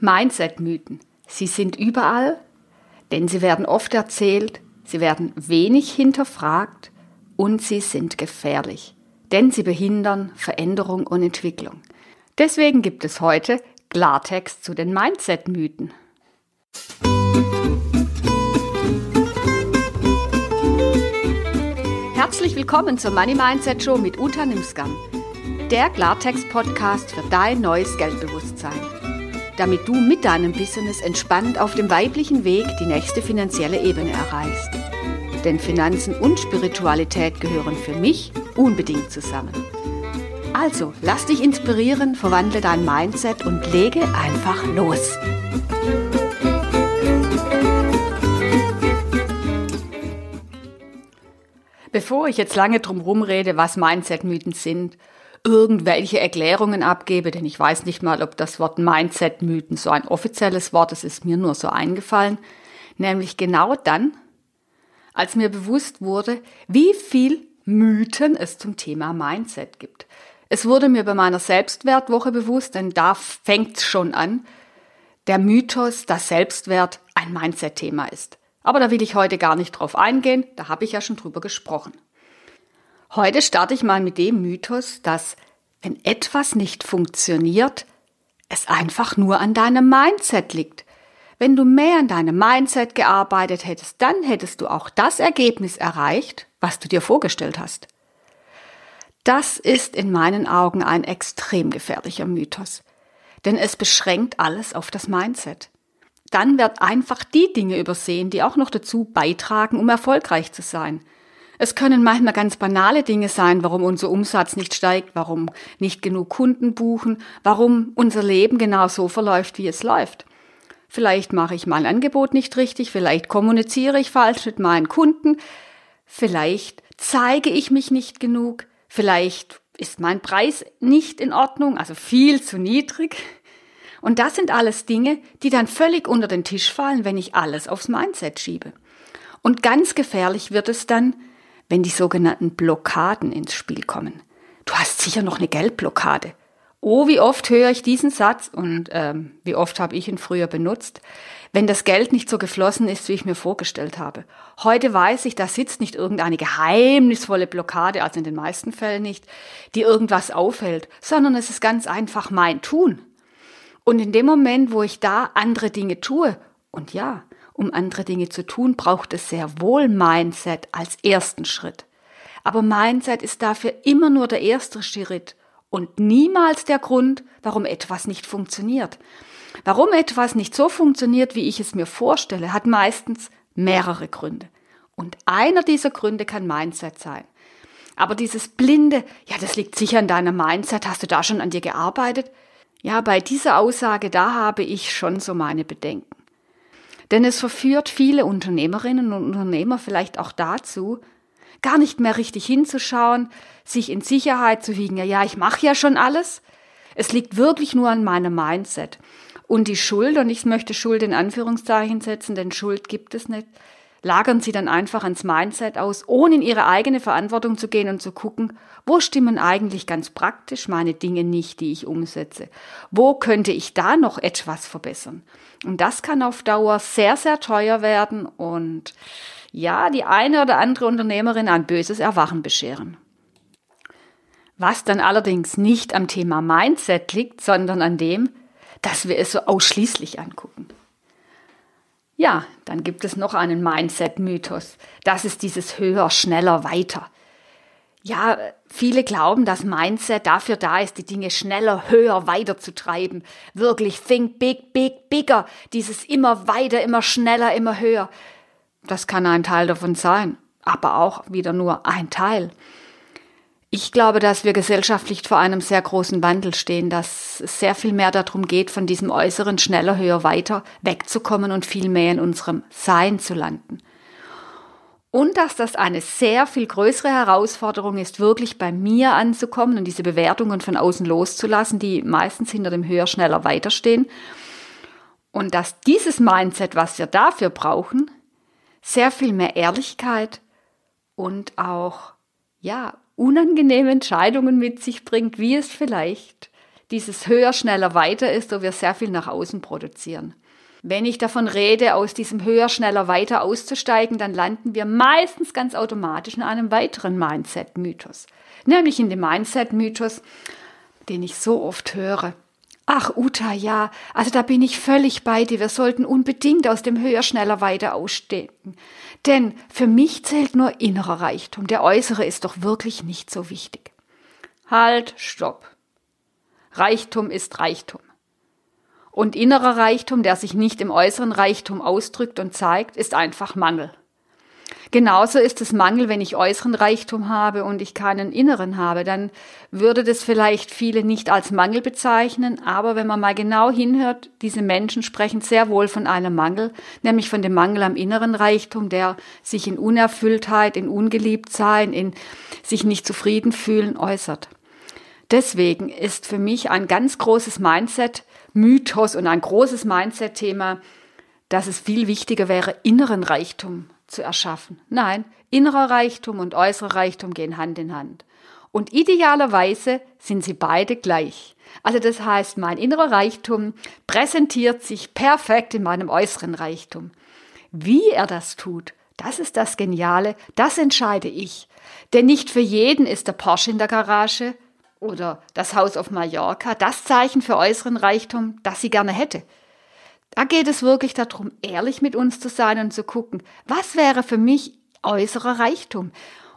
Mindset-Mythen. Sie sind überall, denn sie werden oft erzählt, sie werden wenig hinterfragt und sie sind gefährlich, denn sie behindern Veränderung und Entwicklung. Deswegen gibt es heute Klartext zu den Mindset-Mythen. Herzlich willkommen zur Money Mindset Show mit Uta Nimskam, der Klartext-Podcast für dein neues Geldbewusstsein damit du mit deinem Business entspannt auf dem weiblichen Weg die nächste finanzielle Ebene erreichst. Denn Finanzen und Spiritualität gehören für mich unbedingt zusammen. Also, lass dich inspirieren, verwandle dein Mindset und lege einfach los. Bevor ich jetzt lange drum rumrede, was Mindset-Mythen sind irgendwelche Erklärungen abgebe, denn ich weiß nicht mal, ob das Wort Mindset-Mythen so ein offizielles Wort ist, ist mir nur so eingefallen. Nämlich genau dann, als mir bewusst wurde, wie viel Mythen es zum Thema Mindset gibt. Es wurde mir bei meiner Selbstwertwoche bewusst, denn da fängt schon an, der Mythos, dass Selbstwert ein Mindset-Thema ist. Aber da will ich heute gar nicht drauf eingehen, da habe ich ja schon drüber gesprochen. Heute starte ich mal mit dem Mythos, dass wenn etwas nicht funktioniert, es einfach nur an deinem Mindset liegt. Wenn du mehr an deinem Mindset gearbeitet hättest, dann hättest du auch das Ergebnis erreicht, was du dir vorgestellt hast. Das ist in meinen Augen ein extrem gefährlicher Mythos, denn es beschränkt alles auf das Mindset. Dann wird einfach die Dinge übersehen, die auch noch dazu beitragen, um erfolgreich zu sein – es können manchmal ganz banale Dinge sein, warum unser Umsatz nicht steigt, warum nicht genug Kunden buchen, warum unser Leben genau so verläuft, wie es läuft. Vielleicht mache ich mein Angebot nicht richtig, vielleicht kommuniziere ich falsch mit meinen Kunden, vielleicht zeige ich mich nicht genug, vielleicht ist mein Preis nicht in Ordnung, also viel zu niedrig. Und das sind alles Dinge, die dann völlig unter den Tisch fallen, wenn ich alles aufs Mindset schiebe. Und ganz gefährlich wird es dann, wenn die sogenannten Blockaden ins Spiel kommen. Du hast sicher noch eine Geldblockade. Oh, wie oft höre ich diesen Satz und ähm, wie oft habe ich ihn früher benutzt, wenn das Geld nicht so geflossen ist, wie ich mir vorgestellt habe. Heute weiß ich, da sitzt nicht irgendeine geheimnisvolle Blockade, also in den meisten Fällen nicht, die irgendwas aufhält, sondern es ist ganz einfach mein Tun. Und in dem Moment, wo ich da andere Dinge tue, und ja, um andere Dinge zu tun, braucht es sehr wohl Mindset als ersten Schritt. Aber Mindset ist dafür immer nur der erste Schritt und niemals der Grund, warum etwas nicht funktioniert. Warum etwas nicht so funktioniert, wie ich es mir vorstelle, hat meistens mehrere Gründe. Und einer dieser Gründe kann Mindset sein. Aber dieses blinde, ja, das liegt sicher an deiner Mindset, hast du da schon an dir gearbeitet? Ja, bei dieser Aussage, da habe ich schon so meine Bedenken. Denn es verführt viele Unternehmerinnen und Unternehmer vielleicht auch dazu, gar nicht mehr richtig hinzuschauen, sich in Sicherheit zu wiegen, ja, ja, ich mache ja schon alles. Es liegt wirklich nur an meinem Mindset. Und die Schuld, und ich möchte Schuld in Anführungszeichen setzen, denn Schuld gibt es nicht, lagern sie dann einfach ans Mindset aus, ohne in ihre eigene Verantwortung zu gehen und zu gucken, wo stimmen eigentlich ganz praktisch meine Dinge nicht, die ich umsetze? Wo könnte ich da noch etwas verbessern? Und das kann auf Dauer sehr, sehr teuer werden und ja, die eine oder andere Unternehmerin ein böses Erwachen bescheren. Was dann allerdings nicht am Thema Mindset liegt, sondern an dem, dass wir es so ausschließlich angucken. Ja, dann gibt es noch einen Mindset-Mythos. Das ist dieses höher, schneller, weiter. Ja, viele glauben, dass Mindset dafür da ist, die Dinge schneller, höher, weiter zu treiben. Wirklich think big, big, bigger. Dieses immer weiter, immer schneller, immer höher. Das kann ein Teil davon sein, aber auch wieder nur ein Teil. Ich glaube, dass wir gesellschaftlich vor einem sehr großen Wandel stehen, dass es sehr viel mehr darum geht, von diesem äußeren schneller, höher, weiter wegzukommen und viel mehr in unserem Sein zu landen. Und dass das eine sehr viel größere Herausforderung ist, wirklich bei mir anzukommen und diese Bewertungen von außen loszulassen, die meistens hinter dem höher, schneller, weiter stehen. Und dass dieses Mindset, was wir dafür brauchen, sehr viel mehr Ehrlichkeit und auch, ja, unangenehme Entscheidungen mit sich bringt, wie es vielleicht dieses höher, schneller, weiter ist, wo wir sehr viel nach außen produzieren. Wenn ich davon rede, aus diesem höher, schneller, weiter auszusteigen, dann landen wir meistens ganz automatisch in einem weiteren Mindset-Mythos. Nämlich in dem Mindset-Mythos, den ich so oft höre. Ach, Uta, ja, also da bin ich völlig bei dir. Wir sollten unbedingt aus dem höher, schneller, weiter aussteigen. Denn für mich zählt nur innerer Reichtum. Der äußere ist doch wirklich nicht so wichtig. Halt, stopp. Reichtum ist Reichtum. Und innerer Reichtum, der sich nicht im äußeren Reichtum ausdrückt und zeigt, ist einfach Mangel. Genauso ist es Mangel, wenn ich äußeren Reichtum habe und ich keinen inneren habe. Dann würde das vielleicht viele nicht als Mangel bezeichnen, aber wenn man mal genau hinhört, diese Menschen sprechen sehr wohl von einem Mangel, nämlich von dem Mangel am inneren Reichtum, der sich in Unerfülltheit, in Ungeliebtsein, in sich nicht zufrieden fühlen äußert. Deswegen ist für mich ein ganz großes Mindset-Mythos und ein großes Mindset-Thema, dass es viel wichtiger wäre, inneren Reichtum zu erschaffen. Nein, innerer Reichtum und äußerer Reichtum gehen Hand in Hand. Und idealerweise sind sie beide gleich. Also das heißt, mein innerer Reichtum präsentiert sich perfekt in meinem äußeren Reichtum. Wie er das tut, das ist das Geniale, das entscheide ich. Denn nicht für jeden ist der Porsche in der Garage oder das Haus auf Mallorca das Zeichen für äußeren Reichtum, das sie gerne hätte. Da geht es wirklich darum, ehrlich mit uns zu sein und zu gucken, was wäre für mich äußerer Reichtum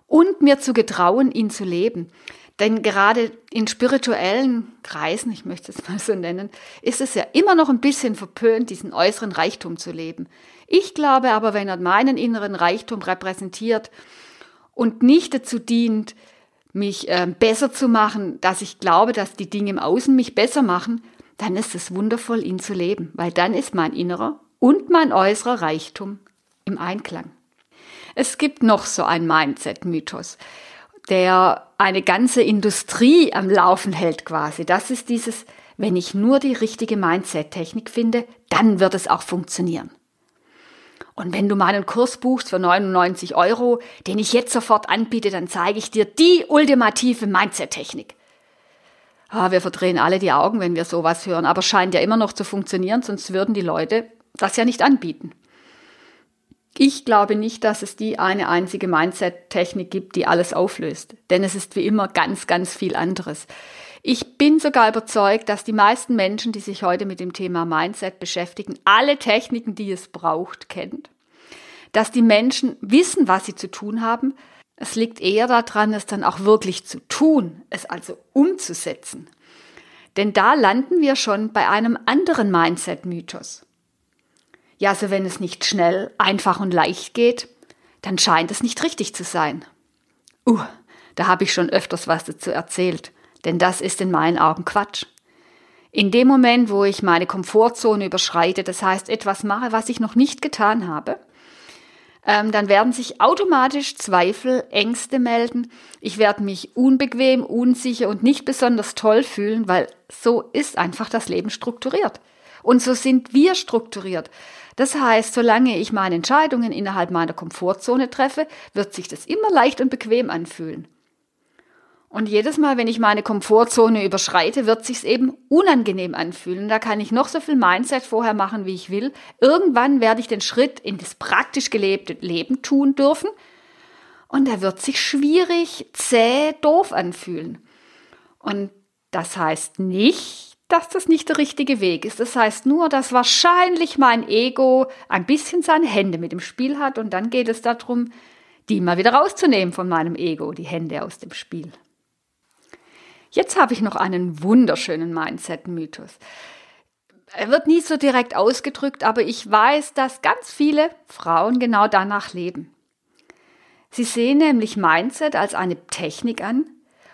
und mir zu getrauen, ihn zu leben. Denn gerade in spirituellen Kreisen, ich möchte es mal so nennen, ist es ja immer noch ein bisschen verpönt, diesen äußeren Reichtum zu leben. Ich glaube aber, wenn er meinen inneren Reichtum repräsentiert und nicht dazu dient, mich äh, besser zu machen, dass ich glaube, dass die Dinge im Außen mich besser machen, dann ist es wundervoll, ihn zu leben, weil dann ist mein innerer und mein äußerer Reichtum im Einklang. Es gibt noch so einen Mindset-Mythos, der eine ganze Industrie am Laufen hält quasi. Das ist dieses, wenn ich nur die richtige Mindset-Technik finde, dann wird es auch funktionieren. Und wenn du meinen Kurs buchst für 99 Euro, den ich jetzt sofort anbiete, dann zeige ich dir die ultimative Mindset-Technik ah, wir verdrehen alle die Augen, wenn wir sowas hören, aber scheint ja immer noch zu funktionieren, sonst würden die Leute das ja nicht anbieten. Ich glaube nicht, dass es die eine einzige Mindset-Technik gibt, die alles auflöst, denn es ist wie immer ganz, ganz viel anderes. Ich bin sogar überzeugt, dass die meisten Menschen, die sich heute mit dem Thema Mindset beschäftigen, alle Techniken, die es braucht, kennt. Dass die Menschen wissen, was sie zu tun haben, es liegt eher daran, es dann auch wirklich zu tun, es also umzusetzen. Denn da landen wir schon bei einem anderen Mindset-Mythos. Ja, also wenn es nicht schnell, einfach und leicht geht, dann scheint es nicht richtig zu sein. Uh, da habe ich schon öfters was dazu erzählt, denn das ist in meinen Augen Quatsch. In dem Moment, wo ich meine Komfortzone überschreite, das heißt etwas mache, was ich noch nicht getan habe, ähm, dann werden sich automatisch Zweifel, Ängste melden. Ich werde mich unbequem, unsicher und nicht besonders toll fühlen, weil so ist einfach das Leben strukturiert. Und so sind wir strukturiert. Das heißt, solange ich meine Entscheidungen innerhalb meiner Komfortzone treffe, wird sich das immer leicht und bequem anfühlen. Und jedes Mal, wenn ich meine Komfortzone überschreite, wird sich's eben unangenehm anfühlen. Da kann ich noch so viel Mindset vorher machen, wie ich will. Irgendwann werde ich den Schritt in das praktisch gelebte Leben tun dürfen. Und da wird sich schwierig, zäh, doof anfühlen. Und das heißt nicht, dass das nicht der richtige Weg ist. Das heißt nur, dass wahrscheinlich mein Ego ein bisschen seine Hände mit dem Spiel hat und dann geht es darum, die mal wieder rauszunehmen von meinem Ego, die Hände aus dem Spiel. Jetzt habe ich noch einen wunderschönen Mindset-Mythos. Er wird nie so direkt ausgedrückt, aber ich weiß, dass ganz viele Frauen genau danach leben. Sie sehen nämlich Mindset als eine Technik an,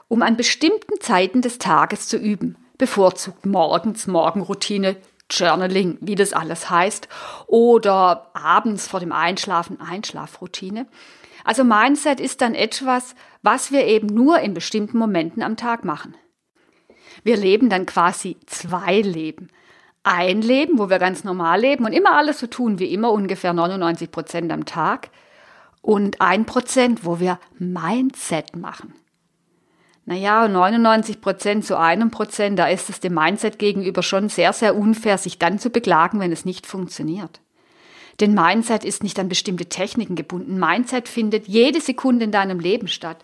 um an bestimmten Zeiten des Tages zu üben, bevorzugt morgens Morgenroutine, Journaling, wie das alles heißt, oder abends vor dem Einschlafen Einschlafroutine. Also Mindset ist dann etwas, was wir eben nur in bestimmten Momenten am Tag machen. Wir leben dann quasi zwei Leben. Ein Leben, wo wir ganz normal leben und immer alles so tun wie immer, ungefähr 99 Prozent am Tag. Und ein Prozent, wo wir Mindset machen. Naja, 99 Prozent zu einem Prozent, da ist es dem Mindset gegenüber schon sehr, sehr unfair, sich dann zu beklagen, wenn es nicht funktioniert. Denn Mindset ist nicht an bestimmte Techniken gebunden. Mindset findet jede Sekunde in deinem Leben statt.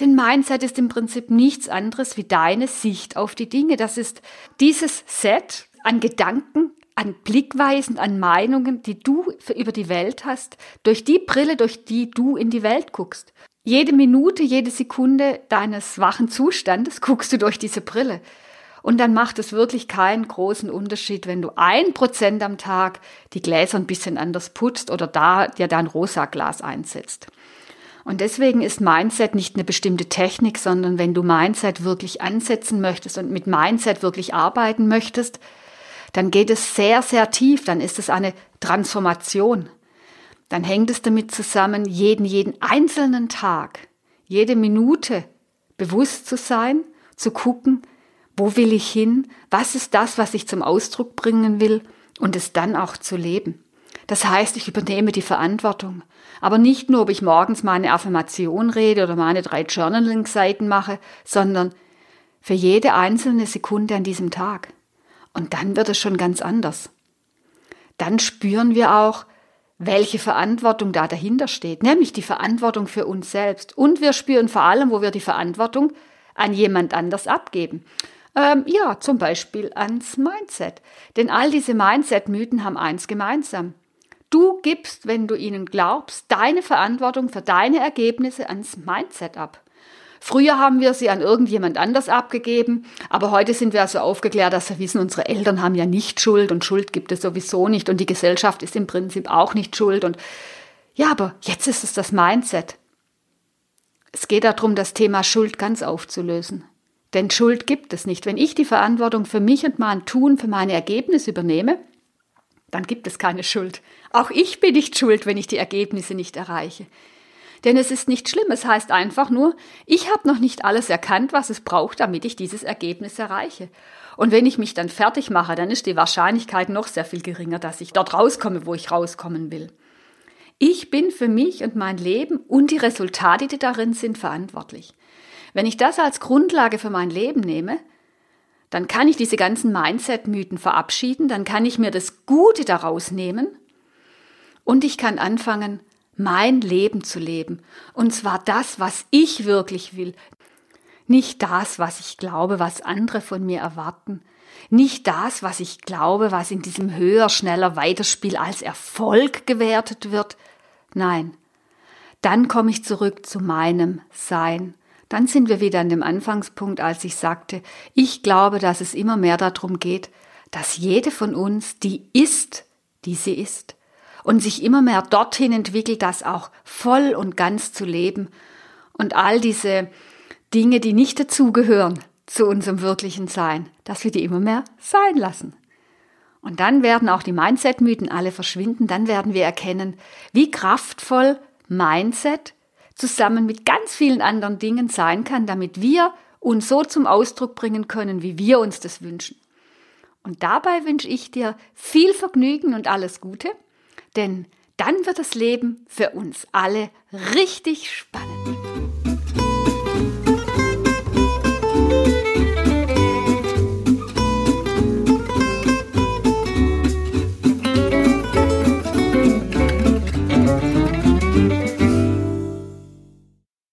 Denn Mindset ist im Prinzip nichts anderes wie deine Sicht auf die Dinge. Das ist dieses Set an Gedanken, an Blickweisen, an Meinungen, die du über die Welt hast, durch die Brille, durch die du in die Welt guckst. Jede Minute, jede Sekunde deines wachen Zustandes guckst du durch diese Brille. Und dann macht es wirklich keinen großen Unterschied, wenn du ein Prozent am Tag die Gläser ein bisschen anders putzt oder da dir dein rosa Glas einsetzt. Und deswegen ist Mindset nicht eine bestimmte Technik, sondern wenn du Mindset wirklich ansetzen möchtest und mit Mindset wirklich arbeiten möchtest, dann geht es sehr, sehr tief, dann ist es eine Transformation dann hängt es damit zusammen, jeden, jeden einzelnen Tag, jede Minute bewusst zu sein, zu gucken, wo will ich hin, was ist das, was ich zum Ausdruck bringen will und es dann auch zu leben. Das heißt, ich übernehme die Verantwortung. Aber nicht nur, ob ich morgens meine Affirmation rede oder meine drei Journaling-Seiten mache, sondern für jede einzelne Sekunde an diesem Tag. Und dann wird es schon ganz anders. Dann spüren wir auch, welche Verantwortung da dahinter steht, nämlich die Verantwortung für uns selbst. Und wir spüren vor allem, wo wir die Verantwortung an jemand anders abgeben. Ähm, ja, zum Beispiel ans Mindset. Denn all diese Mindset-Mythen haben eins gemeinsam. Du gibst, wenn du ihnen glaubst, deine Verantwortung für deine Ergebnisse ans Mindset ab. Früher haben wir sie an irgendjemand anders abgegeben, aber heute sind wir also aufgeklärt, dass wir wissen, unsere Eltern haben ja nicht Schuld und Schuld gibt es sowieso nicht und die Gesellschaft ist im Prinzip auch nicht schuld und ja, aber jetzt ist es das Mindset. Es geht darum, das Thema Schuld ganz aufzulösen. Denn Schuld gibt es nicht. Wenn ich die Verantwortung für mich und mein Tun, für meine Ergebnisse übernehme, dann gibt es keine Schuld. Auch ich bin nicht schuld, wenn ich die Ergebnisse nicht erreiche. Denn es ist nicht schlimm, es heißt einfach nur, ich habe noch nicht alles erkannt, was es braucht, damit ich dieses Ergebnis erreiche. Und wenn ich mich dann fertig mache, dann ist die Wahrscheinlichkeit noch sehr viel geringer, dass ich dort rauskomme, wo ich rauskommen will. Ich bin für mich und mein Leben und die Resultate, die darin sind, verantwortlich. Wenn ich das als Grundlage für mein Leben nehme, dann kann ich diese ganzen Mindset-Mythen verabschieden, dann kann ich mir das Gute daraus nehmen und ich kann anfangen, mein Leben zu leben. Und zwar das, was ich wirklich will. Nicht das, was ich glaube, was andere von mir erwarten. Nicht das, was ich glaube, was in diesem höher, schneller Weiterspiel als Erfolg gewertet wird. Nein. Dann komme ich zurück zu meinem Sein. Dann sind wir wieder an dem Anfangspunkt, als ich sagte, ich glaube, dass es immer mehr darum geht, dass jede von uns die ist, die sie ist und sich immer mehr dorthin entwickelt, das auch voll und ganz zu leben und all diese Dinge, die nicht dazugehören zu unserem wirklichen Sein, dass wir die immer mehr sein lassen. Und dann werden auch die Mindset-Mythen alle verschwinden, dann werden wir erkennen, wie kraftvoll Mindset zusammen mit ganz vielen anderen Dingen sein kann, damit wir uns so zum Ausdruck bringen können, wie wir uns das wünschen. Und dabei wünsche ich dir viel Vergnügen und alles Gute denn dann wird das Leben für uns alle richtig spannend.